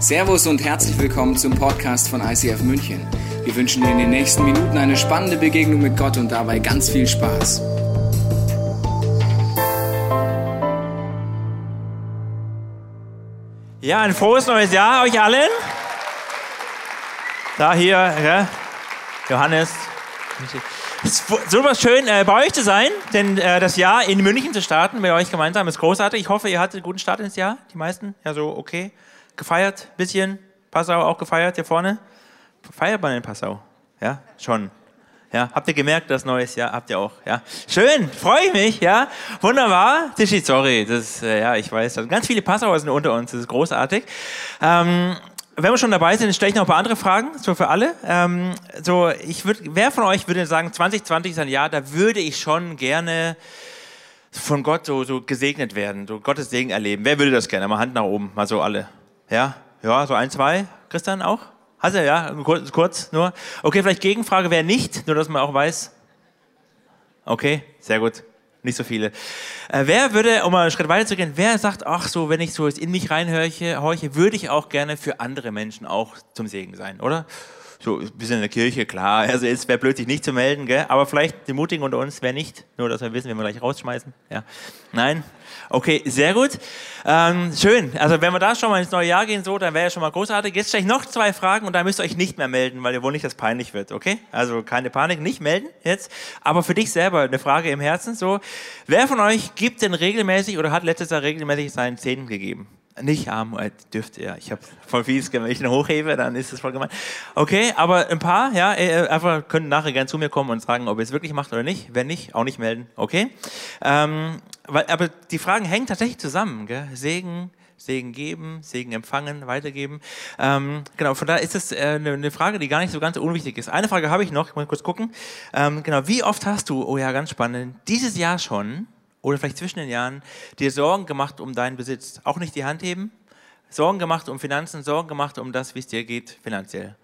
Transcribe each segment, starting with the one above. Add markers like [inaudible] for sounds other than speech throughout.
Servus und herzlich willkommen zum Podcast von ICF München. Wir wünschen dir in den nächsten Minuten eine spannende Begegnung mit Gott und dabei ganz viel Spaß. Ja, ein frohes neues Jahr euch allen. Da hier, ja, Johannes. Es ist super schön, äh, bei euch zu sein, denn äh, das Jahr in München zu starten, mit euch gemeinsam, ist großartig. Ich hoffe, ihr hattet einen guten Start ins Jahr, die meisten. Ja, so okay gefeiert, bisschen. Passau auch gefeiert hier vorne. Feiert man in Passau? Ja, schon. Ja, habt ihr gemerkt, das neues Jahr habt ihr auch, ja. Schön, freue ich mich, ja. Wunderbar. Tischi, sorry, das, äh, ja, ich weiß, also ganz viele Passauer sind unter uns, das ist großartig. Ähm, wenn wir schon dabei sind, stelle ich noch ein paar andere Fragen, so für alle. Ähm, so, ich würde, wer von euch würde sagen, 2020 ist ein Jahr, da würde ich schon gerne von Gott so, so gesegnet werden, so Gottes Segen erleben. Wer würde das gerne? Mal Hand nach oben, mal so alle. Ja, ja, so ein, zwei. Christian auch? Hast du, ja, kurz, kurz nur. Okay, vielleicht Gegenfrage, wer nicht, nur dass man auch weiß. Okay, sehr gut. Nicht so viele. Äh, wer würde, um mal einen Schritt weiter zu gehen, wer sagt, ach so, wenn ich so in mich reinhorche, horche, würde ich auch gerne für andere Menschen auch zum Segen sein, oder? So ein bisschen in der Kirche, klar. Also es wäre blöd, sich nicht zu melden, gell? aber vielleicht die Mutigen unter uns, wer nicht, nur dass wir wissen, wenn wir gleich rausschmeißen. Ja. Nein? Okay, sehr gut. Ähm, schön. Also wenn wir da schon mal ins neue Jahr gehen, so, dann wäre ja schon mal großartig. Jetzt stelle ich noch zwei Fragen und da müsst ihr euch nicht mehr melden, weil ihr wohl nicht, dass peinlich wird, okay? Also keine Panik, nicht melden jetzt. Aber für dich selber eine Frage im Herzen, so. Wer von euch gibt denn regelmäßig oder hat letztes Jahr regelmäßig seinen Zehnten gegeben? Nicht arm, äh, dürfte ja. Ich habe voll fies, wenn ich ihn hochhebe, dann ist das voll gemein. Okay, aber ein paar, ja, äh, einfach können nachher gerne zu mir kommen und sagen, ob ihr es wirklich macht oder nicht. Wenn nicht, auch nicht melden, okay? Ähm, weil, aber die Fragen hängen tatsächlich zusammen, gell? Segen, Segen geben, Segen empfangen, weitergeben. Ähm, genau, von daher ist es äh, eine, eine, Frage, die gar nicht so ganz unwichtig ist. Eine Frage habe ich noch, ich muss kurz gucken. Ähm, genau, wie oft hast du, oh ja, ganz spannend, dieses Jahr schon oder vielleicht zwischen den Jahren dir Sorgen gemacht um deinen Besitz? Auch nicht die Hand heben? Sorgen gemacht um Finanzen, Sorgen gemacht um das, wie es dir geht finanziell.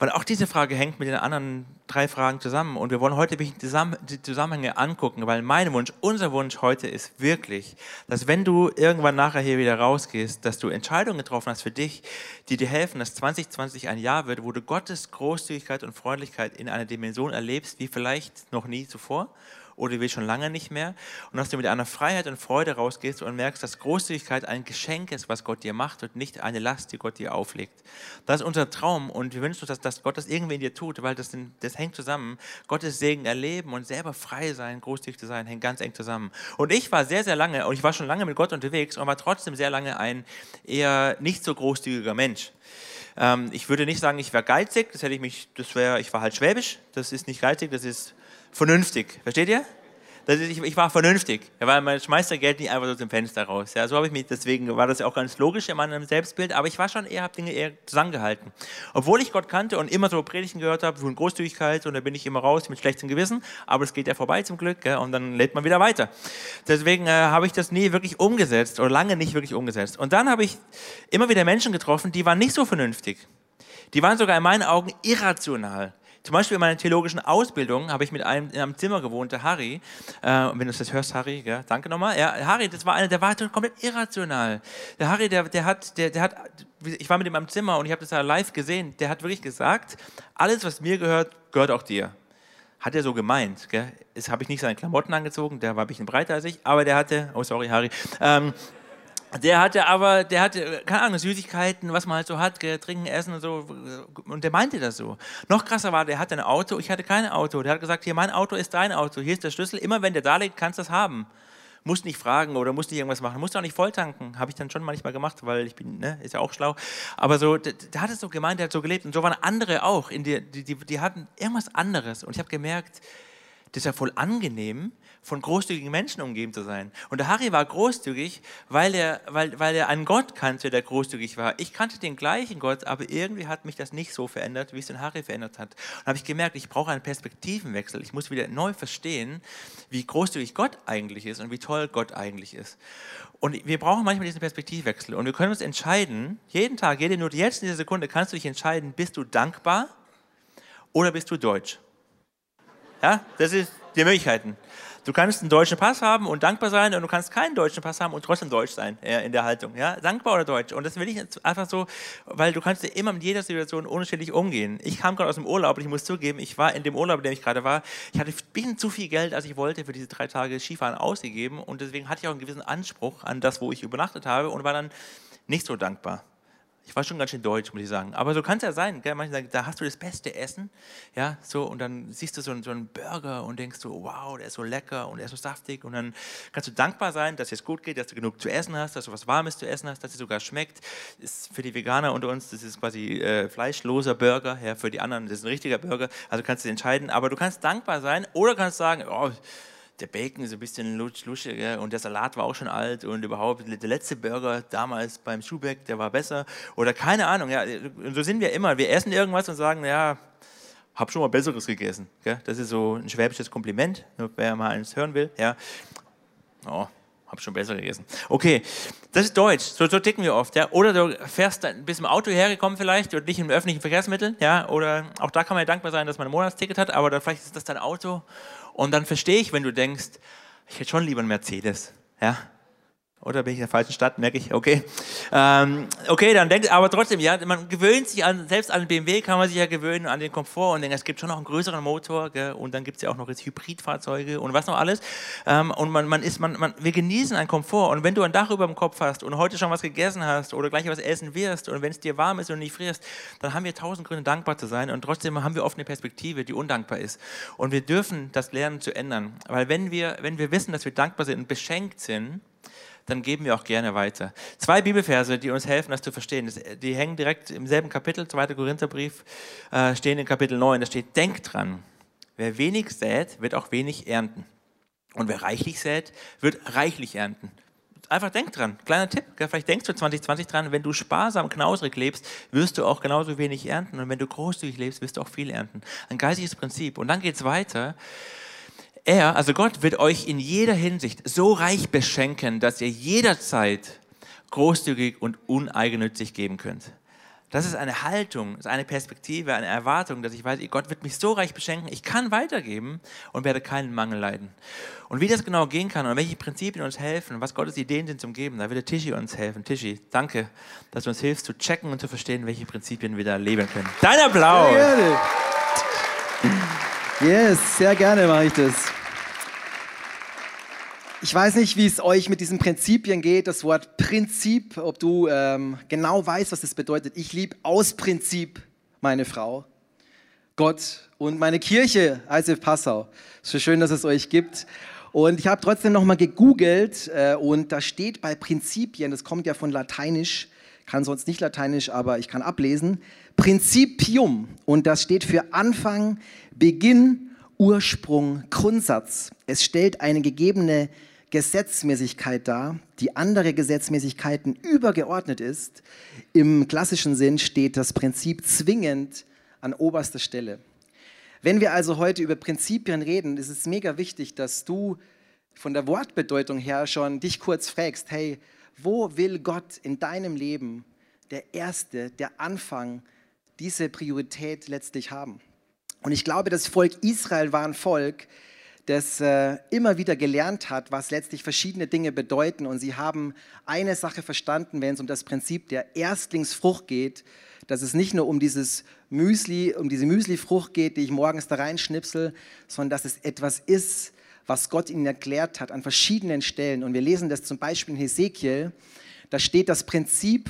Weil auch diese Frage hängt mit den anderen drei Fragen zusammen. Und wir wollen heute die Zusammenhänge angucken, weil mein Wunsch, unser Wunsch heute ist wirklich, dass wenn du irgendwann nachher hier wieder rausgehst, dass du Entscheidungen getroffen hast für dich, die dir helfen, dass 2020 ein Jahr wird, wo du Gottes Großzügigkeit und Freundlichkeit in einer Dimension erlebst, wie vielleicht noch nie zuvor oder du willst schon lange nicht mehr und dass du mit einer Freiheit und Freude rausgehst und merkst, dass Großzügigkeit ein Geschenk ist, was Gott dir macht und nicht eine Last, die Gott dir auflegt. Das ist unser Traum und wir wünschen uns, dass, dass Gott das irgendwie in dir tut, weil das, das hängt zusammen. Gottes Segen erleben und selber frei sein, großzügig zu sein, hängt ganz eng zusammen. Und ich war sehr, sehr lange, und ich war schon lange mit Gott unterwegs und war trotzdem sehr lange ein eher nicht so großzügiger Mensch ähm, ich würde nicht sagen, ich wäre geizig, das hätte ich mich, das wäre, ich war halt schwäbisch, das ist nicht geizig, das ist vernünftig. Versteht ihr? Ist, ich, ich, war vernünftig, ja, weil man schmeißt Geld nicht einfach so zum Fenster raus. Ja, so habe ich mich, deswegen war das ja auch ganz logisch in meinem Selbstbild, aber ich war schon eher, habe Dinge eher zusammengehalten. Obwohl ich Gott kannte und immer so Predigten gehört habe, von Großzügigkeit und da bin ich immer raus mit schlechtem Gewissen, aber es geht ja vorbei zum Glück ja, und dann lädt man wieder weiter. Deswegen äh, habe ich das nie wirklich umgesetzt oder lange nicht wirklich umgesetzt. Und dann habe ich immer wieder Menschen getroffen, die waren nicht so vernünftig. Die waren sogar in meinen Augen irrational. Zum Beispiel in meiner theologischen Ausbildung habe ich mit einem in einem Zimmer gewohnt, der Harry. Äh, wenn du das hörst, Harry, ja, danke nochmal. Ja, Harry, das war einer, der war komplett irrational. Der Harry, der, der hat, der, der hat, ich war mit ihm am Zimmer und ich habe das ja live gesehen. Der hat wirklich gesagt, alles, was mir gehört, gehört auch dir. Hat er so gemeint. Gell? Jetzt habe ich nicht seine Klamotten angezogen, der war ein bisschen breiter als ich, aber der hatte, oh sorry, Harry. Ähm, der hatte aber, der hatte, keine Ahnung, Süßigkeiten, was man halt so hat, trinken, essen und so. Und der meinte das so. Noch krasser war, der hatte ein Auto, ich hatte kein Auto. Der hat gesagt, hier, mein Auto ist dein Auto, hier ist der Schlüssel. Immer wenn der da liegt, kannst du das haben. Musst nicht fragen oder musst nicht irgendwas machen. Musst auch nicht volltanken. Habe ich dann schon manchmal gemacht, weil ich bin, ne, ist ja auch schlau. Aber so, der, der hat es so gemeint, der hat so gelebt. Und so waren andere auch. In die, die, die, die hatten irgendwas anderes. Und ich habe gemerkt, das ist ja voll angenehm, von großzügigen Menschen umgeben zu sein. Und der Harry war großzügig, weil er, weil, weil er einen Gott kannte, der großzügig war. Ich kannte den gleichen Gott, aber irgendwie hat mich das nicht so verändert, wie es den Harry verändert hat. Und habe ich gemerkt, ich brauche einen Perspektivenwechsel. Ich muss wieder neu verstehen, wie großzügig Gott eigentlich ist und wie toll Gott eigentlich ist. Und wir brauchen manchmal diesen Perspektivwechsel. Und wir können uns entscheiden, jeden Tag, jede Minute, jetzt in dieser Sekunde kannst du dich entscheiden, bist du dankbar oder bist du deutsch? Ja, das ist die Möglichkeiten. Du kannst einen deutschen Pass haben und dankbar sein und du kannst keinen deutschen Pass haben und trotzdem deutsch sein äh, in der Haltung. Ja? Dankbar oder deutsch. Und das will ich einfach so, weil du kannst immer mit jeder Situation unterschiedlich umgehen. Ich kam gerade aus dem Urlaub und ich muss zugeben, ich war in dem Urlaub, in dem ich gerade war, ich hatte ein bisschen zu viel Geld, als ich wollte, für diese drei Tage Skifahren ausgegeben und deswegen hatte ich auch einen gewissen Anspruch an das, wo ich übernachtet habe und war dann nicht so dankbar. Ich war schon ganz schön deutsch, muss ich sagen. Aber so kann es ja sein. Gell? Manche sagen, da hast du das beste Essen. Ja, so, und dann siehst du so einen, so einen Burger und denkst so, wow, der ist so lecker und der ist so saftig. Und dann kannst du dankbar sein, dass es gut geht, dass du genug zu essen hast, dass du was Warmes zu essen hast, dass es sogar schmeckt. Ist für die Veganer unter uns, das ist quasi äh, fleischloser Burger. Ja, für die anderen, das ist ein richtiger Burger. Also kannst du entscheiden. Aber du kannst dankbar sein oder kannst sagen, oh, der Bacon ist ein bisschen luschig und der Salat war auch schon alt und überhaupt der letzte Burger damals beim Schubeck, der war besser oder keine Ahnung. Ja, so sind wir immer. Wir essen irgendwas und sagen, ja, hab schon mal Besseres gegessen. Gell? Das ist so ein schwäbisches Kompliment, wer mal eins hören will. Ja. Oh, hab schon besser gegessen. Okay, das ist Deutsch. So, so ticken wir oft. Ja? Oder du fährst ein bisschen im Auto hergekommen vielleicht oder nicht im öffentlichen Verkehrsmittel. Ja? Oder auch da kann man ja dankbar sein, dass man ein Monatsticket hat, aber dann, vielleicht ist das dein Auto und dann verstehe ich, wenn du denkst, ich hätte schon lieber einen Mercedes. Ja? Oder bin ich in der falschen Stadt, merke ich, okay. Ähm, okay, dann denkt, aber trotzdem, ja, man gewöhnt sich an, selbst an BMW kann man sich ja gewöhnen, an den Komfort und denkt, es gibt schon noch einen größeren Motor, gell, und dann gibt es ja auch noch jetzt Hybridfahrzeuge und was noch alles. Ähm, und man, man ist, man, man, wir genießen einen Komfort und wenn du ein Dach über dem Kopf hast und heute schon was gegessen hast oder gleich was essen wirst und wenn es dir warm ist und nicht frierst, dann haben wir tausend Gründe dankbar zu sein und trotzdem haben wir oft eine Perspektive, die undankbar ist. Und wir dürfen das lernen zu ändern, weil wenn wir, wenn wir wissen, dass wir dankbar sind und beschenkt sind, dann geben wir auch gerne weiter. Zwei Bibelverse, die uns helfen, das zu verstehen. die hängen direkt im selben Kapitel, 2. Korintherbrief, äh, stehen in Kapitel 9. Da steht, denkt dran, wer wenig sät, wird auch wenig ernten. Und wer reichlich sät, wird reichlich ernten. Einfach denk dran, kleiner Tipp, vielleicht denkst du 2020 dran, wenn du sparsam, knausrig lebst, wirst du auch genauso wenig ernten. Und wenn du großzügig lebst, wirst du auch viel ernten. Ein geistiges Prinzip. Und dann geht es weiter. Er, also Gott, wird euch in jeder Hinsicht so reich beschenken, dass ihr jederzeit großzügig und uneigennützig geben könnt. Das ist eine Haltung, ist eine Perspektive, eine Erwartung, dass ich weiß, Gott wird mich so reich beschenken, ich kann weitergeben und werde keinen Mangel leiden. Und wie das genau gehen kann und welche Prinzipien uns helfen, was Gottes Ideen sind zum Geben, da wird der Tischi uns helfen. Tischi, danke, dass du uns hilfst zu checken und zu verstehen, welche Prinzipien wir da leben können. Dein Applaus! Sehr gerne. Yes, sehr gerne mache ich das. Ich weiß nicht, wie es euch mit diesen Prinzipien geht. Das Wort Prinzip, ob du ähm, genau weißt, was das bedeutet. Ich liebe aus Prinzip meine Frau, Gott und meine Kirche, ICF Passau. Es ist so schön, dass es euch gibt. Und ich habe trotzdem nochmal gegoogelt äh, und da steht bei Prinzipien, das kommt ja von Lateinisch, kann sonst nicht Lateinisch, aber ich kann ablesen, Prinzipium. Und das steht für Anfang, Beginn, Ursprung, Grundsatz. Es stellt eine gegebene Gesetzmäßigkeit dar, die andere Gesetzmäßigkeiten übergeordnet ist. Im klassischen Sinn steht das Prinzip zwingend an oberster Stelle. Wenn wir also heute über Prinzipien reden, ist es mega wichtig, dass du von der Wortbedeutung her schon dich kurz fragst, hey, wo will Gott in deinem Leben der Erste, der Anfang, diese Priorität letztlich haben? Und ich glaube, das Volk Israel war ein Volk, das äh, immer wieder gelernt hat, was letztlich verschiedene Dinge bedeuten. Und sie haben eine Sache verstanden, wenn es um das Prinzip der Erstlingsfrucht geht, dass es nicht nur um dieses Müsli, um diese Müslifrucht geht, die ich morgens da reinschnipsel, sondern dass es etwas ist, was Gott ihnen erklärt hat an verschiedenen Stellen. Und wir lesen das zum Beispiel in Hesekiel. Da steht das Prinzip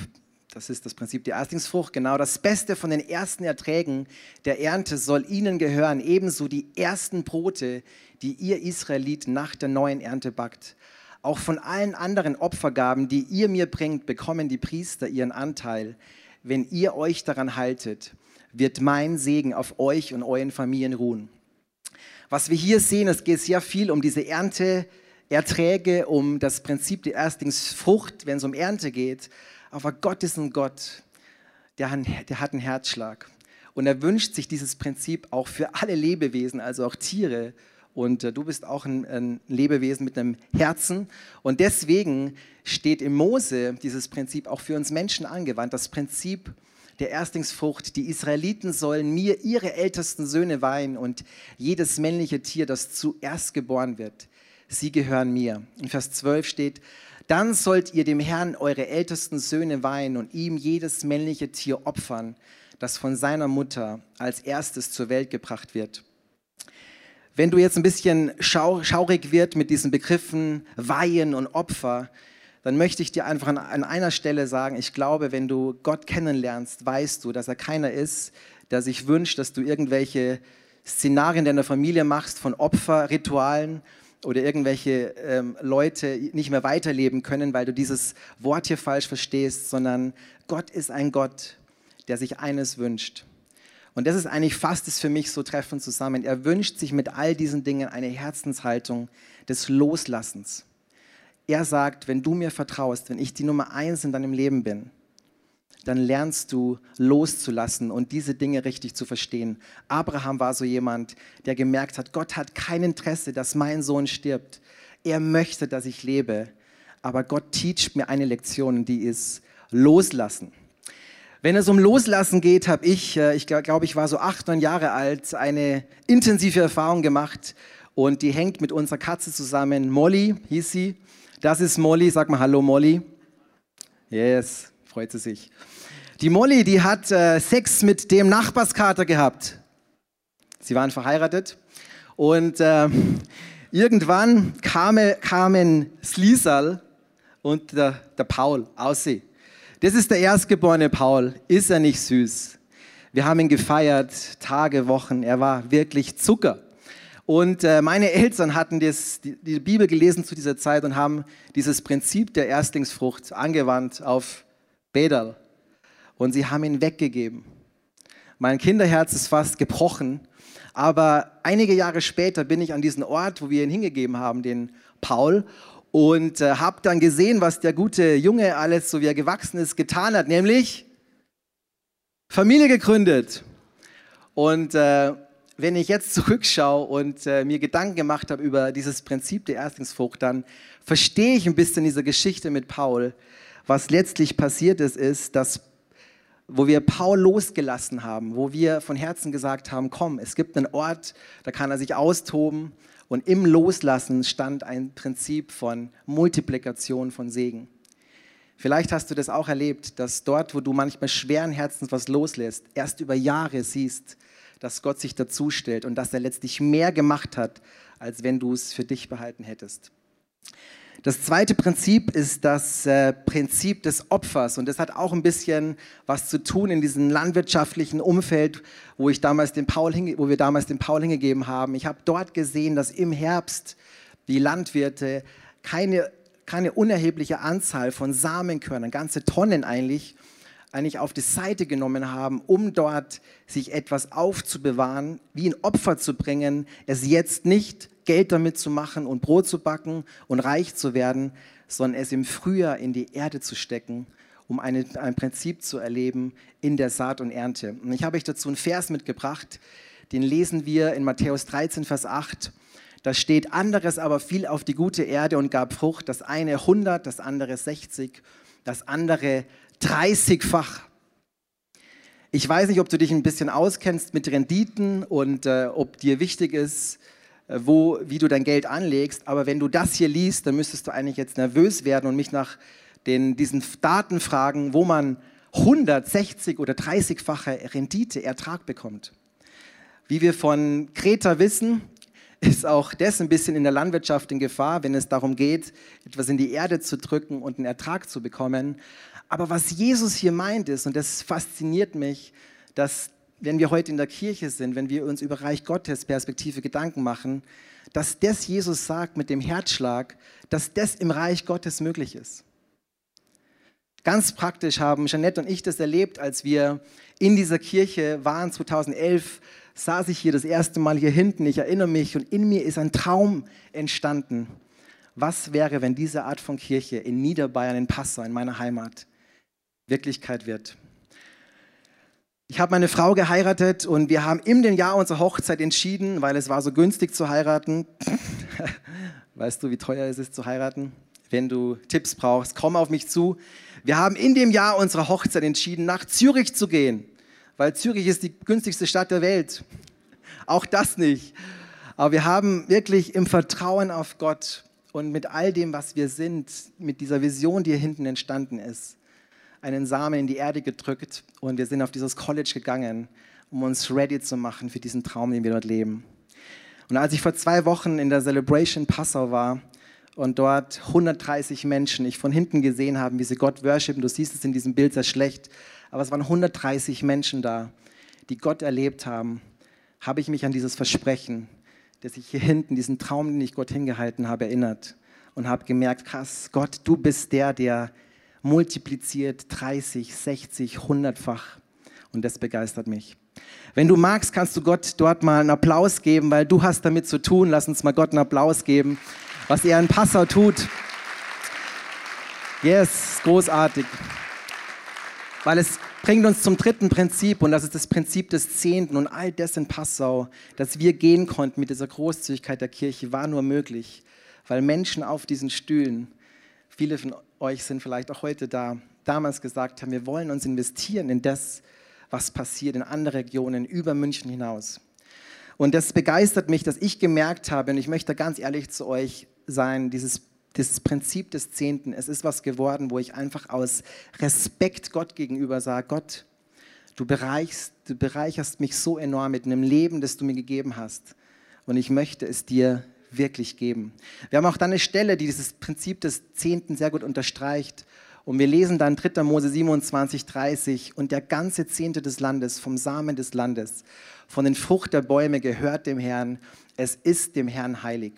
das ist das Prinzip der Erstlingsfrucht, genau das Beste von den ersten Erträgen der Ernte soll ihnen gehören, ebenso die ersten Brote, die ihr Israelit nach der neuen Ernte backt. Auch von allen anderen Opfergaben, die ihr mir bringt, bekommen die Priester ihren Anteil. Wenn ihr euch daran haltet, wird mein Segen auf euch und euren Familien ruhen. Was wir hier sehen, es geht sehr viel um diese Ernteerträge, um das Prinzip der Erstlingsfrucht, wenn es um Ernte geht. Aber Gott ist ein Gott, der, hat einen Herzschlag. Und er wünscht sich dieses Prinzip auch für alle Lebewesen, also auch Tiere. Und äh, du bist auch ein, ein, Lebewesen mit einem Herzen. Und deswegen steht im Mose dieses Prinzip auch für uns Menschen angewandt. Das Prinzip der Erstlingsfrucht. Die Israeliten sollen mir ihre ältesten Söhne weihen und jedes männliche Tier, das zuerst geboren wird. sie gehören mir. In Vers 12 steht, dann sollt ihr dem Herrn eure ältesten Söhne weihen und ihm jedes männliche Tier opfern, das von seiner Mutter als erstes zur Welt gebracht wird. Wenn du jetzt ein bisschen schau schaurig wird mit diesen Begriffen Weihen und Opfer, dann möchte ich dir einfach an, an einer Stelle sagen, ich glaube, wenn du Gott kennenlernst, weißt du, dass er keiner ist, der sich wünscht, dass du irgendwelche Szenarien deiner Familie machst von Opferritualen oder irgendwelche ähm, Leute nicht mehr weiterleben können, weil du dieses Wort hier falsch verstehst, sondern Gott ist ein Gott, der sich eines wünscht. Und das ist eigentlich fast es für mich so treffend zusammen. Er wünscht sich mit all diesen Dingen eine Herzenshaltung des Loslassens. Er sagt, wenn du mir vertraust, wenn ich die Nummer eins in deinem Leben bin, dann lernst du loszulassen und diese Dinge richtig zu verstehen. Abraham war so jemand, der gemerkt hat, Gott hat kein Interesse, dass mein Sohn stirbt. Er möchte, dass ich lebe. Aber Gott teacht mir eine Lektion, die ist loslassen. Wenn es um Loslassen geht, habe ich, äh, ich glaube, ich war so acht, neun Jahre alt, eine intensive Erfahrung gemacht und die hängt mit unserer Katze zusammen. Molly hieß sie. Das ist Molly. Sag mal Hallo, Molly. Yes, freut sie sich. Die Molly, die hat äh, Sex mit dem Nachbarskater gehabt. Sie waren verheiratet und äh, irgendwann kam, kamen Slisal und der, der Paul aus sie. Das ist der erstgeborene Paul. Ist er nicht süß? Wir haben ihn gefeiert, Tage, Wochen. Er war wirklich Zucker. Und äh, meine Eltern hatten das, die, die, Bibel gelesen zu dieser Zeit und haben dieses Prinzip der Erstlingsfrucht angewandt auf Bedal. Und sie haben ihn weggegeben. Mein Kinderherz ist fast gebrochen. Aber einige Jahre später bin ich an diesen Ort, wo wir ihn hingegeben haben, den Paul und äh, habe dann gesehen, was der gute Junge alles, so wie er gewachsen ist, getan hat, nämlich Familie gegründet. Und äh, wenn ich jetzt zurückschaue und äh, mir Gedanken gemacht habe über dieses Prinzip der Erstlingsfrucht, dann verstehe ich ein bisschen diese Geschichte mit Paul. Was letztlich passiert ist, ist, dass wo wir Paul losgelassen haben, wo wir von Herzen gesagt haben, komm, es gibt einen Ort, da kann er sich austoben, und im Loslassen stand ein Prinzip von Multiplikation von Segen. Vielleicht hast du das auch erlebt, dass dort, wo du manchmal schweren Herzens was loslässt, erst über Jahre siehst, dass Gott sich dazustellt und dass er letztlich mehr gemacht hat, als wenn du es für dich behalten hättest. Das zweite Prinzip ist das äh, Prinzip des Opfers und das hat auch ein bisschen was zu tun in diesem landwirtschaftlichen Umfeld, wo, ich damals den Paul wo wir damals den Paul hingegeben haben. Ich habe dort gesehen, dass im Herbst die Landwirte keine, keine unerhebliche Anzahl von Samenkörnern, ganze Tonnen eigentlich, eigentlich auf die Seite genommen haben, um dort sich etwas aufzubewahren, wie ein Opfer zu bringen, es jetzt nicht Geld damit zu machen und Brot zu backen und reich zu werden, sondern es im Frühjahr in die Erde zu stecken, um eine, ein Prinzip zu erleben in der Saat und Ernte. Und ich habe euch dazu einen Vers mitgebracht, den lesen wir in Matthäus 13, Vers 8. Da steht, anderes aber fiel auf die gute Erde und gab Frucht, das eine 100, das andere 60, das andere 30-fach. Ich weiß nicht, ob du dich ein bisschen auskennst mit Renditen und äh, ob dir wichtig ist, wo, wie du dein Geld anlegst. Aber wenn du das hier liest, dann müsstest du eigentlich jetzt nervös werden und mich nach den, diesen Daten fragen, wo man 160 oder 30-fache Rendite, Ertrag bekommt. Wie wir von Kreta wissen, ist auch das ein bisschen in der Landwirtschaft in Gefahr, wenn es darum geht, etwas in die Erde zu drücken und einen Ertrag zu bekommen. Aber was Jesus hier meint ist, und das fasziniert mich, dass wenn wir heute in der Kirche sind, wenn wir uns über Reich Gottes Perspektive Gedanken machen, dass das Jesus sagt mit dem Herzschlag, dass das im Reich Gottes möglich ist. Ganz praktisch haben Jeanette und ich das erlebt, als wir in dieser Kirche waren 2011, saß ich hier das erste Mal hier hinten, ich erinnere mich, und in mir ist ein Traum entstanden. Was wäre, wenn diese Art von Kirche in Niederbayern, in Passau, in meiner Heimat, Wirklichkeit wird? Ich habe meine Frau geheiratet und wir haben in dem Jahr unserer Hochzeit entschieden, weil es war so günstig zu heiraten. [laughs] weißt du, wie teuer es ist zu heiraten? Wenn du Tipps brauchst, komm auf mich zu. Wir haben in dem Jahr unserer Hochzeit entschieden, nach Zürich zu gehen, weil Zürich ist die günstigste Stadt der Welt. [laughs] Auch das nicht. Aber wir haben wirklich im Vertrauen auf Gott und mit all dem, was wir sind, mit dieser Vision, die hier hinten entstanden ist, einen Samen in die Erde gedrückt und wir sind auf dieses College gegangen, um uns ready zu machen für diesen Traum, den wir dort leben. Und als ich vor zwei Wochen in der Celebration Passau war und dort 130 Menschen ich von hinten gesehen habe, wie sie Gott worshipen, du siehst es in diesem Bild sehr schlecht, aber es waren 130 Menschen da, die Gott erlebt haben, habe ich mich an dieses Versprechen, das ich hier hinten, diesen Traum, den ich Gott hingehalten habe, erinnert und habe gemerkt, krass, Gott, du bist der, der multipliziert 30, 60, 100-fach. Und das begeistert mich. Wenn du magst, kannst du Gott dort mal einen Applaus geben, weil du hast damit zu tun. Lass uns mal Gott einen Applaus geben, was er in Passau tut. Yes, großartig. Weil es bringt uns zum dritten Prinzip und das ist das Prinzip des Zehnten und all das in Passau, dass wir gehen konnten mit dieser Großzügigkeit der Kirche, war nur möglich, weil Menschen auf diesen Stühlen, viele von euch sind vielleicht auch heute da, damals gesagt haben, wir wollen uns investieren in das, was passiert in andere Regionen über München hinaus. Und das begeistert mich, dass ich gemerkt habe, und ich möchte ganz ehrlich zu euch sein, dieses, dieses Prinzip des Zehnten, es ist was geworden, wo ich einfach aus Respekt Gott gegenüber sage, Gott, du bereichst, du bereicherst mich so enorm mit einem Leben, das du mir gegeben hast. Und ich möchte es dir wirklich geben. Wir haben auch dann eine Stelle, die dieses Prinzip des Zehnten sehr gut unterstreicht. Und wir lesen dann 3. Mose 27, 30, und der ganze Zehnte des Landes, vom Samen des Landes, von den Frucht der Bäume gehört dem Herrn. Es ist dem Herrn heilig.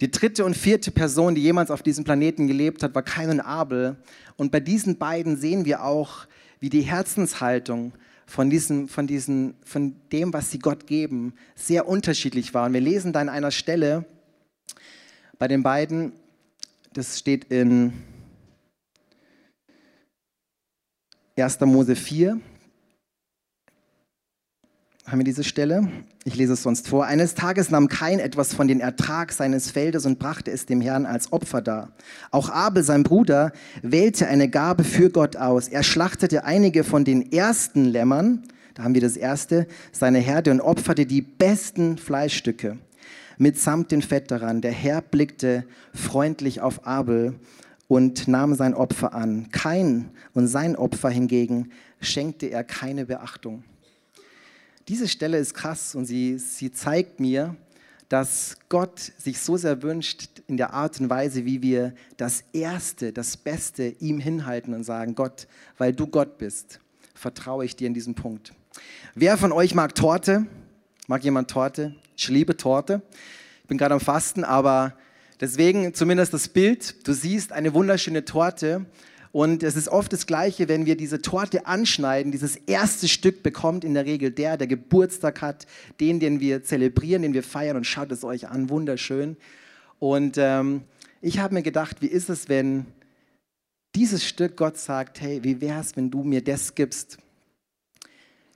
Die dritte und vierte Person, die jemals auf diesem Planeten gelebt hat, war Kain und Abel. Und bei diesen beiden sehen wir auch, wie die Herzenshaltung von, diesem, von, diesen, von dem, was sie Gott geben, sehr unterschiedlich war. Und wir lesen da in einer Stelle bei den beiden, das steht in 1. Mose 4, haben wir diese Stelle. Ich lese es sonst vor. Eines Tages nahm Kain etwas von den Ertrag seines Feldes und brachte es dem Herrn als Opfer dar. Auch Abel, sein Bruder, wählte eine Gabe für Gott aus. Er schlachtete einige von den ersten Lämmern, da haben wir das erste, seine Herde und opferte die besten Fleischstücke mitsamt dem Fett daran. Der Herr blickte freundlich auf Abel und nahm sein Opfer an. Kain und sein Opfer hingegen schenkte er keine Beachtung. Diese Stelle ist krass und sie, sie zeigt mir, dass Gott sich so sehr wünscht in der Art und Weise, wie wir das Erste, das Beste ihm hinhalten und sagen, Gott, weil du Gott bist, vertraue ich dir in diesem Punkt. Wer von euch mag Torte? Mag jemand Torte? Ich liebe Torte. Ich bin gerade am Fasten, aber Deswegen zumindest das Bild, du siehst eine wunderschöne Torte und es ist oft das Gleiche, wenn wir diese Torte anschneiden. Dieses erste Stück bekommt in der Regel der, der Geburtstag hat, den, den wir zelebrieren, den wir feiern und schaut es euch an, wunderschön. Und ähm, ich habe mir gedacht, wie ist es, wenn dieses Stück Gott sagt, hey, wie wäre es, wenn du mir das gibst?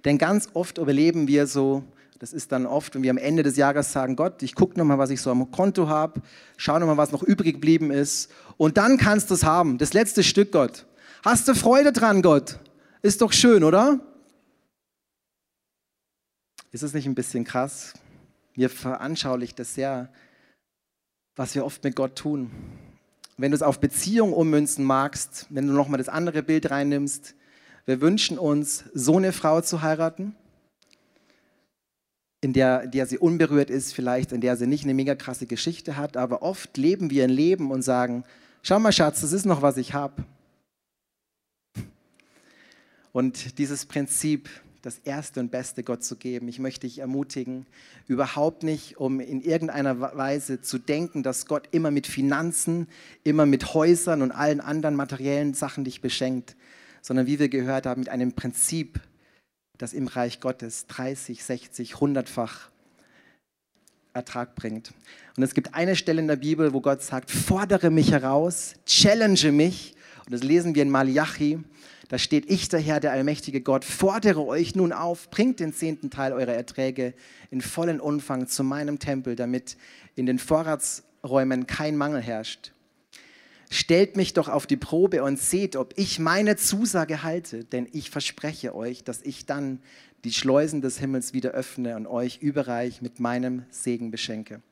Denn ganz oft überleben wir so, das ist dann oft, wenn wir am Ende des Jahres sagen, Gott, ich gucke nochmal, was ich so am Konto habe, schau nochmal, was noch übrig geblieben ist. Und dann kannst du es haben, das letzte Stück, Gott. Hast du Freude dran, Gott? Ist doch schön, oder? Ist es nicht ein bisschen krass? Mir veranschaulicht das sehr, was wir oft mit Gott tun. Wenn du es auf Beziehung ummünzen magst, wenn du nochmal das andere Bild reinnimmst, wir wünschen uns, so eine Frau zu heiraten in der, der sie unberührt ist, vielleicht in der sie nicht eine mega krasse Geschichte hat, aber oft leben wir ein Leben und sagen, schau mal Schatz, das ist noch, was ich habe. Und dieses Prinzip, das Erste und Beste Gott zu geben, ich möchte dich ermutigen, überhaupt nicht, um in irgendeiner Weise zu denken, dass Gott immer mit Finanzen, immer mit Häusern und allen anderen materiellen Sachen dich beschenkt, sondern wie wir gehört haben, mit einem Prinzip, das im Reich Gottes 30, 60, 100-fach Ertrag bringt. Und es gibt eine Stelle in der Bibel, wo Gott sagt, fordere mich heraus, challenge mich. Und das lesen wir in Malachi. Da steht, ich der Herr, der allmächtige Gott, fordere euch nun auf, bringt den zehnten Teil eurer Erträge in vollen Umfang zu meinem Tempel, damit in den Vorratsräumen kein Mangel herrscht. Stellt mich doch auf die Probe und seht, ob ich meine Zusage halte, denn ich verspreche euch, dass ich dann die Schleusen des Himmels wieder öffne und euch überreich mit meinem Segen beschenke.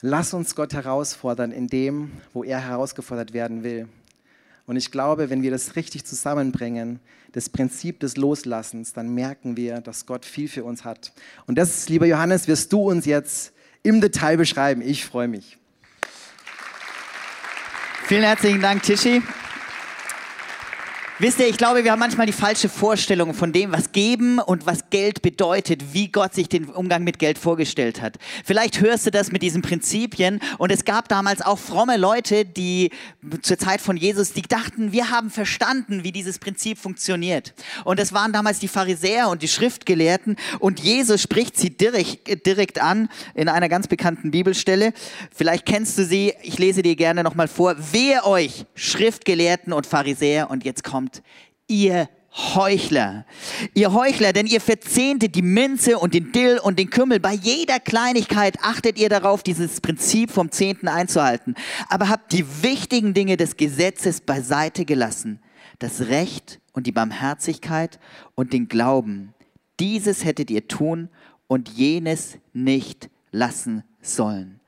Lass uns Gott herausfordern in dem, wo er herausgefordert werden will. Und ich glaube, wenn wir das richtig zusammenbringen, das Prinzip des Loslassens, dann merken wir, dass Gott viel für uns hat. Und das, lieber Johannes, wirst du uns jetzt im Detail beschreiben. Ich freue mich. Vielen herzlichen Dank, Tischi. Wisst ihr, ich glaube, wir haben manchmal die falsche Vorstellung von dem, was geben und was Geld bedeutet, wie Gott sich den Umgang mit Geld vorgestellt hat. Vielleicht hörst du das mit diesen Prinzipien und es gab damals auch fromme Leute, die zur Zeit von Jesus, die dachten, wir haben verstanden, wie dieses Prinzip funktioniert. Und es waren damals die Pharisäer und die Schriftgelehrten und Jesus spricht sie direkt, direkt an in einer ganz bekannten Bibelstelle. Vielleicht kennst du sie, ich lese dir gerne nochmal vor. Wehe euch, Schriftgelehrten und Pharisäer und jetzt kommt kommt, ihr Heuchler. Ihr Heuchler, denn ihr verzehntet die Minze und den Dill und den Kümmel. Bei jeder Kleinigkeit achtet ihr darauf, dieses Prinzip vom Zehnten einzuhalten. Aber habt die wichtigen Dinge des Gesetzes beiseite gelassen. Das Recht und die Barmherzigkeit und den Glauben. Dieses hättet ihr tun und jenes nicht lassen sollen.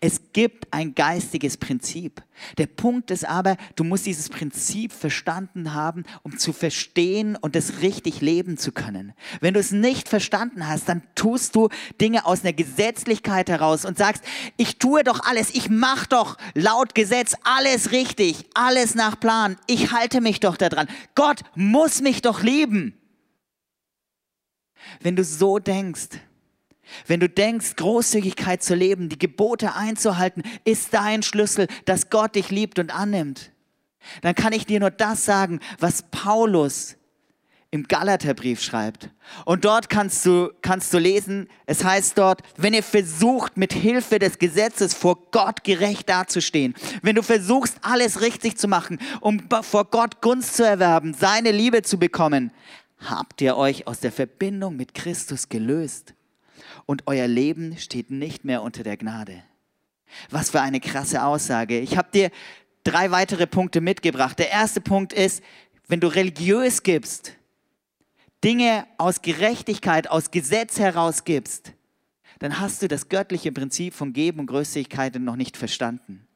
Es gibt ein geistiges Prinzip. Der Punkt ist aber, du musst dieses Prinzip verstanden haben, um zu verstehen und es richtig leben zu können. Wenn du es nicht verstanden hast, dann tust du Dinge aus einer Gesetzlichkeit heraus und sagst, ich tue doch alles, ich mache doch laut Gesetz alles richtig, alles nach Plan, ich halte mich doch daran. Gott muss mich doch lieben. Wenn du so denkst, wenn du denkst, Großzügigkeit zu leben, die Gebote einzuhalten, ist dein Schlüssel, dass Gott dich liebt und annimmt, dann kann ich dir nur das sagen, was Paulus im Galaterbrief schreibt. Und dort kannst du, kannst du lesen, es heißt dort, wenn ihr versucht, mit Hilfe des Gesetzes vor Gott gerecht dazustehen, wenn du versuchst, alles richtig zu machen, um vor Gott Gunst zu erwerben, seine Liebe zu bekommen, habt ihr euch aus der Verbindung mit Christus gelöst und euer Leben steht nicht mehr unter der Gnade. Was für eine krasse Aussage. Ich habe dir drei weitere Punkte mitgebracht. Der erste Punkt ist, wenn du religiös gibst, Dinge aus Gerechtigkeit, aus Gesetz heraus gibst, dann hast du das göttliche Prinzip von Geben und Größigkeit noch nicht verstanden.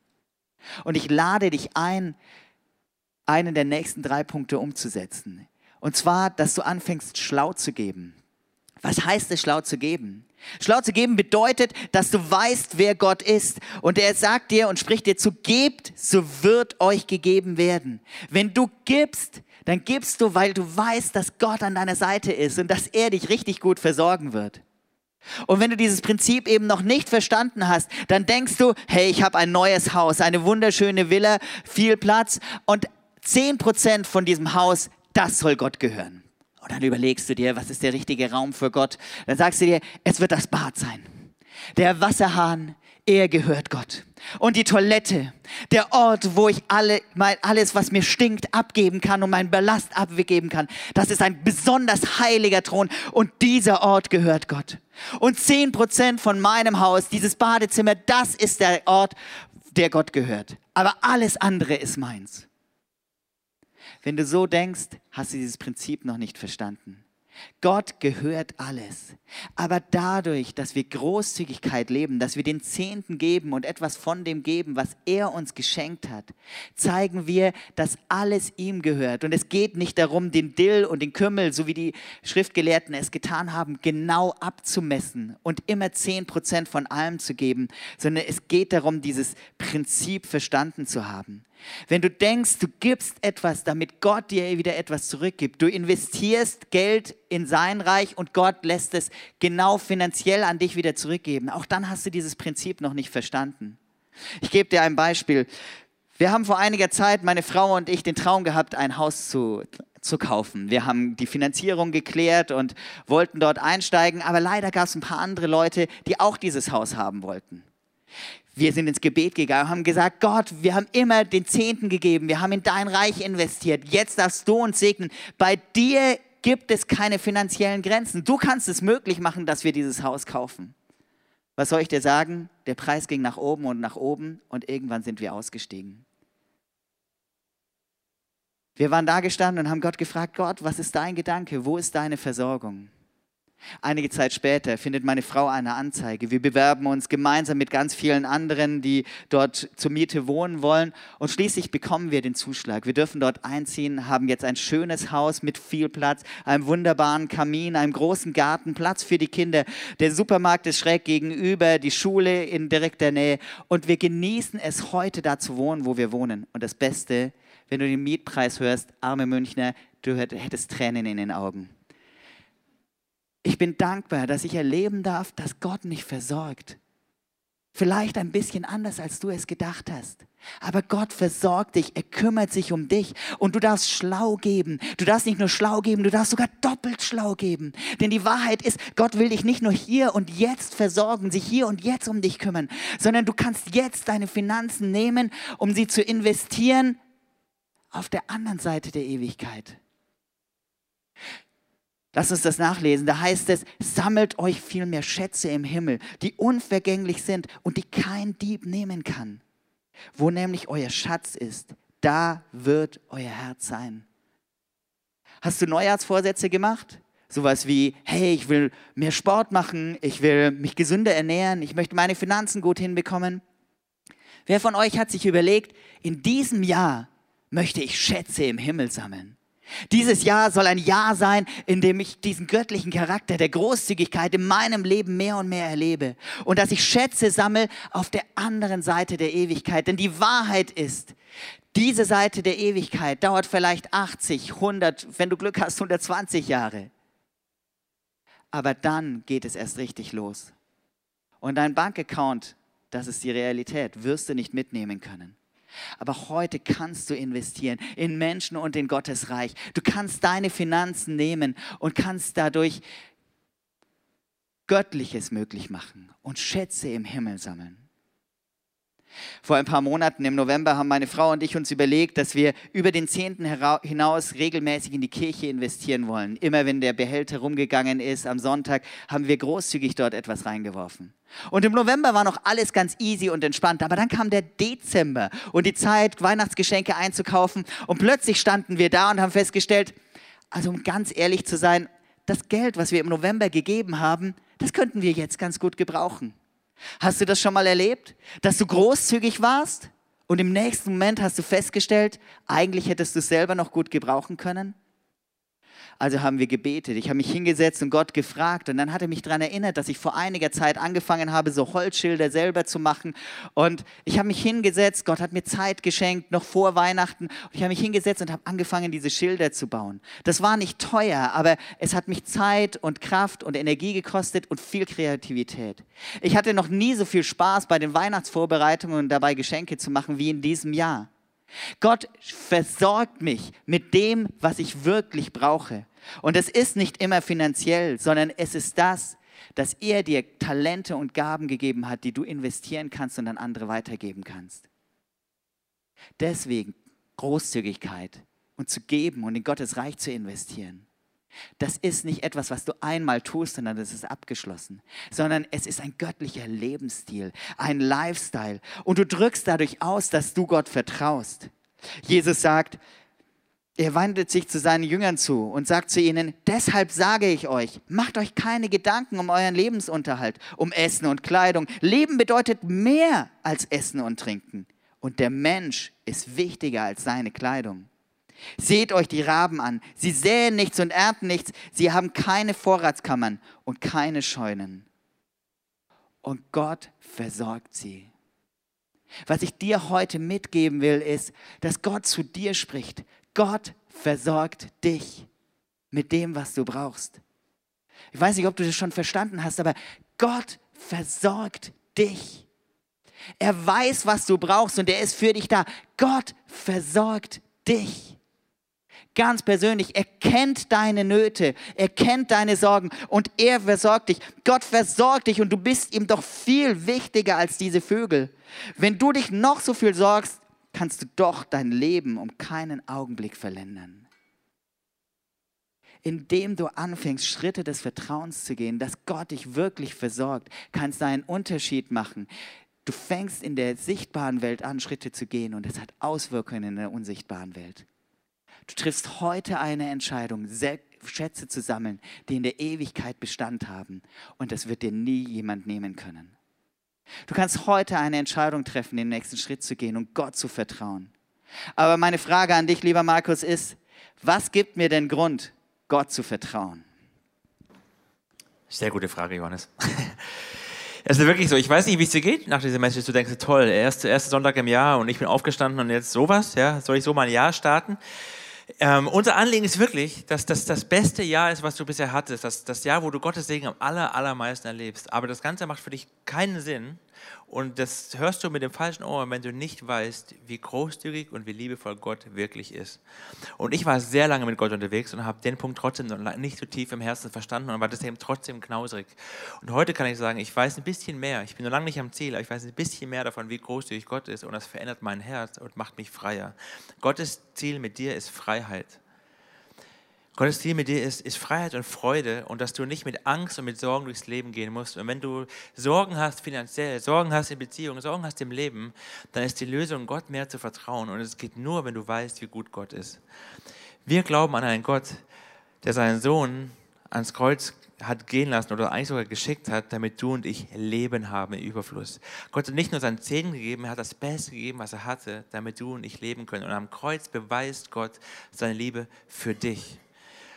Und ich lade dich ein, einen der nächsten drei Punkte umzusetzen. Und zwar, dass du anfängst, schlau zu geben. Was heißt es, schlau zu geben? Schlau zu geben bedeutet, dass du weißt, wer Gott ist. Und er sagt dir und spricht dir zu, gebt, so wird euch gegeben werden. Wenn du gibst, dann gibst du, weil du weißt, dass Gott an deiner Seite ist und dass er dich richtig gut versorgen wird. Und wenn du dieses Prinzip eben noch nicht verstanden hast, dann denkst du, hey, ich habe ein neues Haus, eine wunderschöne Villa, viel Platz und 10% von diesem Haus, das soll Gott gehören. Und dann überlegst du dir, was ist der richtige Raum für Gott? Dann sagst du dir, es wird das Bad sein. Der Wasserhahn, er gehört Gott. Und die Toilette, der Ort, wo ich alle, mein, alles, was mir stinkt, abgeben kann und meinen Ballast abgeben kann. Das ist ein besonders heiliger Thron und dieser Ort gehört Gott. Und zehn Prozent von meinem Haus, dieses Badezimmer, das ist der Ort, der Gott gehört. Aber alles andere ist meins. Wenn du so denkst, hast du dieses Prinzip noch nicht verstanden. Gott gehört alles. Aber dadurch, dass wir Großzügigkeit leben, dass wir den Zehnten geben und etwas von dem geben, was er uns geschenkt hat, zeigen wir, dass alles ihm gehört. Und es geht nicht darum, den Dill und den Kümmel, so wie die Schriftgelehrten es getan haben, genau abzumessen und immer zehn Prozent von allem zu geben, sondern es geht darum, dieses Prinzip verstanden zu haben. Wenn du denkst, du gibst etwas, damit Gott dir wieder etwas zurückgibt, du investierst Geld in sein Reich und Gott lässt es genau finanziell an dich wieder zurückgeben, auch dann hast du dieses Prinzip noch nicht verstanden. Ich gebe dir ein Beispiel. Wir haben vor einiger Zeit, meine Frau und ich, den Traum gehabt, ein Haus zu, zu kaufen. Wir haben die Finanzierung geklärt und wollten dort einsteigen, aber leider gab es ein paar andere Leute, die auch dieses Haus haben wollten. Wir sind ins Gebet gegangen, haben gesagt, Gott, wir haben immer den Zehnten gegeben, wir haben in dein Reich investiert, jetzt darfst du uns segnen. Bei dir gibt es keine finanziellen Grenzen. Du kannst es möglich machen, dass wir dieses Haus kaufen. Was soll ich dir sagen? Der Preis ging nach oben und nach oben und irgendwann sind wir ausgestiegen. Wir waren da gestanden und haben Gott gefragt, Gott, was ist dein Gedanke? Wo ist deine Versorgung? Einige Zeit später findet meine Frau eine Anzeige. Wir bewerben uns gemeinsam mit ganz vielen anderen, die dort zur Miete wohnen wollen. Und schließlich bekommen wir den Zuschlag. Wir dürfen dort einziehen, haben jetzt ein schönes Haus mit viel Platz, einem wunderbaren Kamin, einem großen Garten, Platz für die Kinder. Der Supermarkt ist schräg gegenüber, die Schule in direkter Nähe. Und wir genießen es heute da zu wohnen, wo wir wohnen. Und das Beste, wenn du den Mietpreis hörst, arme Münchner, du hättest Tränen in den Augen. Ich bin dankbar, dass ich erleben darf, dass Gott mich versorgt. Vielleicht ein bisschen anders, als du es gedacht hast. Aber Gott versorgt dich, er kümmert sich um dich und du darfst schlau geben. Du darfst nicht nur schlau geben, du darfst sogar doppelt schlau geben. Denn die Wahrheit ist, Gott will dich nicht nur hier und jetzt versorgen, sich hier und jetzt um dich kümmern, sondern du kannst jetzt deine Finanzen nehmen, um sie zu investieren auf der anderen Seite der Ewigkeit. Lass uns das nachlesen. Da heißt es, sammelt euch vielmehr Schätze im Himmel, die unvergänglich sind und die kein Dieb nehmen kann. Wo nämlich euer Schatz ist, da wird euer Herz sein. Hast du Neujahrsvorsätze gemacht? Sowas wie, hey, ich will mehr Sport machen, ich will mich gesünder ernähren, ich möchte meine Finanzen gut hinbekommen. Wer von euch hat sich überlegt, in diesem Jahr möchte ich Schätze im Himmel sammeln? Dieses Jahr soll ein Jahr sein, in dem ich diesen göttlichen Charakter der Großzügigkeit in meinem Leben mehr und mehr erlebe und dass ich Schätze sammle auf der anderen Seite der Ewigkeit. Denn die Wahrheit ist, diese Seite der Ewigkeit dauert vielleicht 80, 100, wenn du Glück hast, 120 Jahre. Aber dann geht es erst richtig los. Und dein Bankaccount, das ist die Realität, wirst du nicht mitnehmen können. Aber heute kannst du investieren in Menschen und in Gottes Reich. Du kannst deine Finanzen nehmen und kannst dadurch Göttliches möglich machen und Schätze im Himmel sammeln. Vor ein paar Monaten im November haben meine Frau und ich uns überlegt, dass wir über den Zehnten hinaus regelmäßig in die Kirche investieren wollen. Immer wenn der Behälter rumgegangen ist am Sonntag, haben wir großzügig dort etwas reingeworfen. Und im November war noch alles ganz easy und entspannt, aber dann kam der Dezember und die Zeit, Weihnachtsgeschenke einzukaufen und plötzlich standen wir da und haben festgestellt, also um ganz ehrlich zu sein, das Geld, was wir im November gegeben haben, das könnten wir jetzt ganz gut gebrauchen. Hast du das schon mal erlebt? Dass du großzügig warst und im nächsten Moment hast du festgestellt, eigentlich hättest du es selber noch gut gebrauchen können? Also haben wir gebetet. Ich habe mich hingesetzt und Gott gefragt. Und dann hat er mich daran erinnert, dass ich vor einiger Zeit angefangen habe, so Holzschilder selber zu machen. Und ich habe mich hingesetzt. Gott hat mir Zeit geschenkt, noch vor Weihnachten. Und ich habe mich hingesetzt und habe angefangen, diese Schilder zu bauen. Das war nicht teuer, aber es hat mich Zeit und Kraft und Energie gekostet und viel Kreativität. Ich hatte noch nie so viel Spaß bei den Weihnachtsvorbereitungen und dabei Geschenke zu machen wie in diesem Jahr. Gott versorgt mich mit dem, was ich wirklich brauche. Und es ist nicht immer finanziell, sondern es ist das, dass er dir Talente und Gaben gegeben hat, die du investieren kannst und an andere weitergeben kannst. Deswegen Großzügigkeit und zu geben und in Gottes Reich zu investieren. Das ist nicht etwas, was du einmal tust, sondern das ist abgeschlossen, sondern es ist ein göttlicher Lebensstil, ein Lifestyle. Und du drückst dadurch aus, dass du Gott vertraust. Jesus sagt, er wandelt sich zu seinen Jüngern zu und sagt zu ihnen, deshalb sage ich euch, macht euch keine Gedanken um euren Lebensunterhalt, um Essen und Kleidung. Leben bedeutet mehr als Essen und Trinken. Und der Mensch ist wichtiger als seine Kleidung. Seht euch die Raben an. Sie säen nichts und ernten nichts. Sie haben keine Vorratskammern und keine Scheunen. Und Gott versorgt sie. Was ich dir heute mitgeben will, ist, dass Gott zu dir spricht. Gott versorgt dich mit dem, was du brauchst. Ich weiß nicht, ob du das schon verstanden hast, aber Gott versorgt dich. Er weiß, was du brauchst und er ist für dich da. Gott versorgt dich ganz persönlich. Er kennt deine Nöte, er kennt deine Sorgen und er versorgt dich. Gott versorgt dich und du bist ihm doch viel wichtiger als diese Vögel. Wenn du dich noch so viel sorgst, kannst du doch dein Leben um keinen Augenblick verlängern. Indem du anfängst, Schritte des Vertrauens zu gehen, dass Gott dich wirklich versorgt, kannst du einen Unterschied machen. Du fängst in der sichtbaren Welt an, Schritte zu gehen und es hat Auswirkungen in der unsichtbaren Welt. Du triffst heute eine Entscheidung, Schätze zu sammeln, die in der Ewigkeit Bestand haben. Und das wird dir nie jemand nehmen können. Du kannst heute eine Entscheidung treffen, den nächsten Schritt zu gehen und Gott zu vertrauen. Aber meine Frage an dich, lieber Markus, ist, was gibt mir denn Grund, Gott zu vertrauen? Sehr gute Frage, Johannes. [laughs] Es ist wirklich so, ich weiß nicht, wie es dir geht nach dieser Message. Du denkst, toll, erste, erste Sonntag im Jahr und ich bin aufgestanden und jetzt sowas, ja, soll ich so mal ein Jahr starten? Ähm, unser Anliegen ist wirklich, dass das das beste Jahr ist, was du bisher hattest. Das, das Jahr, wo du Gottes Segen am aller, allermeisten erlebst. Aber das Ganze macht für dich keinen Sinn, und das hörst du mit dem falschen Ohr, wenn du nicht weißt, wie großzügig und wie liebevoll Gott wirklich ist. Und ich war sehr lange mit Gott unterwegs und habe den Punkt trotzdem nicht so tief im Herzen verstanden und war deswegen trotzdem knausrig. Und heute kann ich sagen, ich weiß ein bisschen mehr. Ich bin noch lange nicht am Ziel, aber ich weiß ein bisschen mehr davon, wie großzügig Gott ist. Und das verändert mein Herz und macht mich freier. Gottes Ziel mit dir ist Freiheit. Gottes Ziel mit dir ist, ist Freiheit und Freude und dass du nicht mit Angst und mit Sorgen durchs Leben gehen musst. Und wenn du Sorgen hast finanziell, Sorgen hast in Beziehungen, Sorgen hast im Leben, dann ist die Lösung, Gott mehr zu vertrauen. Und es geht nur, wenn du weißt, wie gut Gott ist. Wir glauben an einen Gott, der seinen Sohn ans Kreuz hat gehen lassen oder eigentlich sogar geschickt hat, damit du und ich Leben haben im Überfluss. Gott hat nicht nur seinen Zehn gegeben, er hat das Beste gegeben, was er hatte, damit du und ich leben können. Und am Kreuz beweist Gott seine Liebe für dich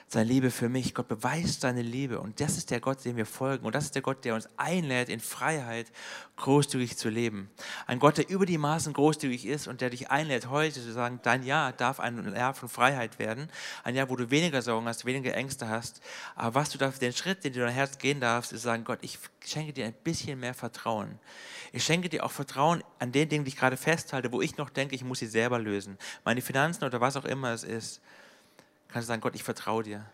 seine Liebe für mich. Gott beweist seine Liebe. Und das ist der Gott, dem wir folgen. Und das ist der Gott, der uns einlädt, in Freiheit großzügig zu leben. Ein Gott, der über die Maßen großzügig ist und der dich einlädt, heute zu sagen, dein Jahr darf ein Jahr von Freiheit werden. Ein Jahr, wo du weniger Sorgen hast, weniger Ängste hast. Aber was du darfst, den Schritt, den du in dein Herz gehen darfst, ist sagen, Gott, ich schenke dir ein bisschen mehr Vertrauen. Ich schenke dir auch Vertrauen an den Dingen, die ich gerade festhalte, wo ich noch denke, ich muss sie selber lösen. Meine Finanzen oder was auch immer es ist kannst du sagen, Gott, ich vertraue dir.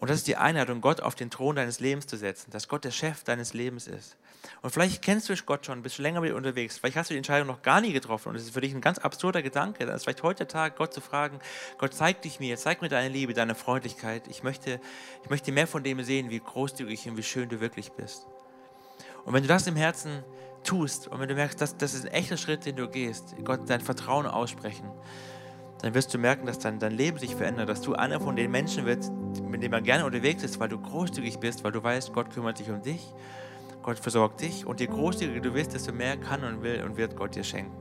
Und das ist die Einladung, Gott auf den Thron deines Lebens zu setzen, dass Gott der Chef deines Lebens ist. Und vielleicht kennst du Gott schon, bist schon länger mit ihm unterwegs, vielleicht hast du die Entscheidung noch gar nie getroffen und es ist für dich ein ganz absurder Gedanke. Dann ist vielleicht heute Tag, Gott zu fragen, Gott, zeig dich mir, zeig mir deine Liebe, deine Freundlichkeit. Ich möchte, ich möchte mehr von dem sehen, wie großzügig und wie schön du wirklich bist. Und wenn du das im Herzen tust und wenn du merkst, dass das ist ein echter Schritt, den du gehst, Gott dein Vertrauen aussprechen, dann wirst du merken, dass dein, dein Leben sich verändert, dass du einer von den Menschen wirst, mit denen man gerne unterwegs ist, weil du großzügig bist, weil du weißt, Gott kümmert sich um dich, Gott versorgt dich und je großzügiger du bist, desto mehr kann und will und wird Gott dir schenken.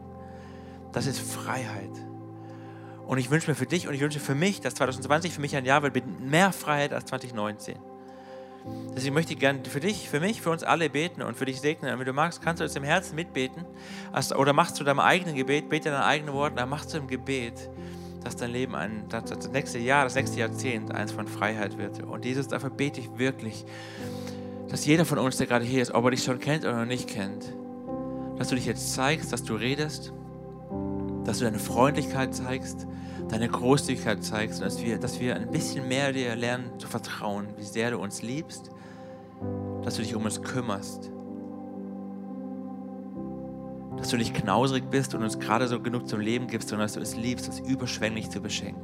Das ist Freiheit. Und ich wünsche mir für dich und ich wünsche für mich, dass 2020 für mich ein Jahr wird mit mehr Freiheit als 2019. Deswegen möchte ich gerne für dich, für mich, für uns alle beten und für dich segnen. Und wenn du magst, kannst du es im Herzen mitbeten oder machst du deinem eigenen Gebet, bete deine eigenen Worte, dann machst du im Gebet, dass dein Leben ein, das nächste Jahr, das nächste Jahrzehnt eins von Freiheit wird. Und Jesus, dafür bete ich wirklich, dass jeder von uns, der gerade hier ist, ob er dich schon kennt oder noch nicht kennt, dass du dich jetzt zeigst, dass du redest, dass du deine Freundlichkeit zeigst, deine Großzügigkeit zeigst dass wir, dass wir ein bisschen mehr dir lernen zu vertrauen, wie sehr du uns liebst, dass du dich um uns kümmerst, dass du nicht knausrig bist und uns gerade so genug zum Leben gibst, sondern dass du es liebst, uns überschwänglich zu beschenken.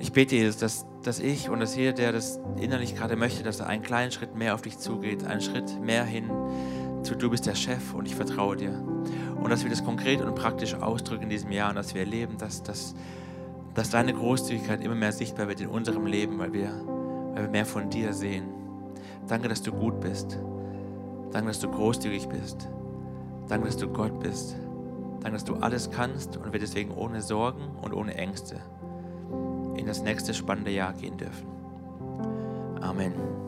Ich bete, Jesus, dass, dass ich und dass jeder, der das innerlich gerade möchte, dass er einen kleinen Schritt mehr auf dich zugeht, einen Schritt mehr hin zu, du bist der Chef und ich vertraue dir. Und dass wir das konkret und praktisch ausdrücken in diesem Jahr und dass wir erleben, dass, dass, dass deine Großzügigkeit immer mehr sichtbar wird in unserem Leben, weil wir, weil wir mehr von dir sehen. Danke, dass du gut bist. Danke, dass du großzügig bist. Danke, dass du Gott bist. Danke, dass du alles kannst und wir deswegen ohne Sorgen und ohne Ängste in das nächste spannende Jahr gehen dürfen. Amen.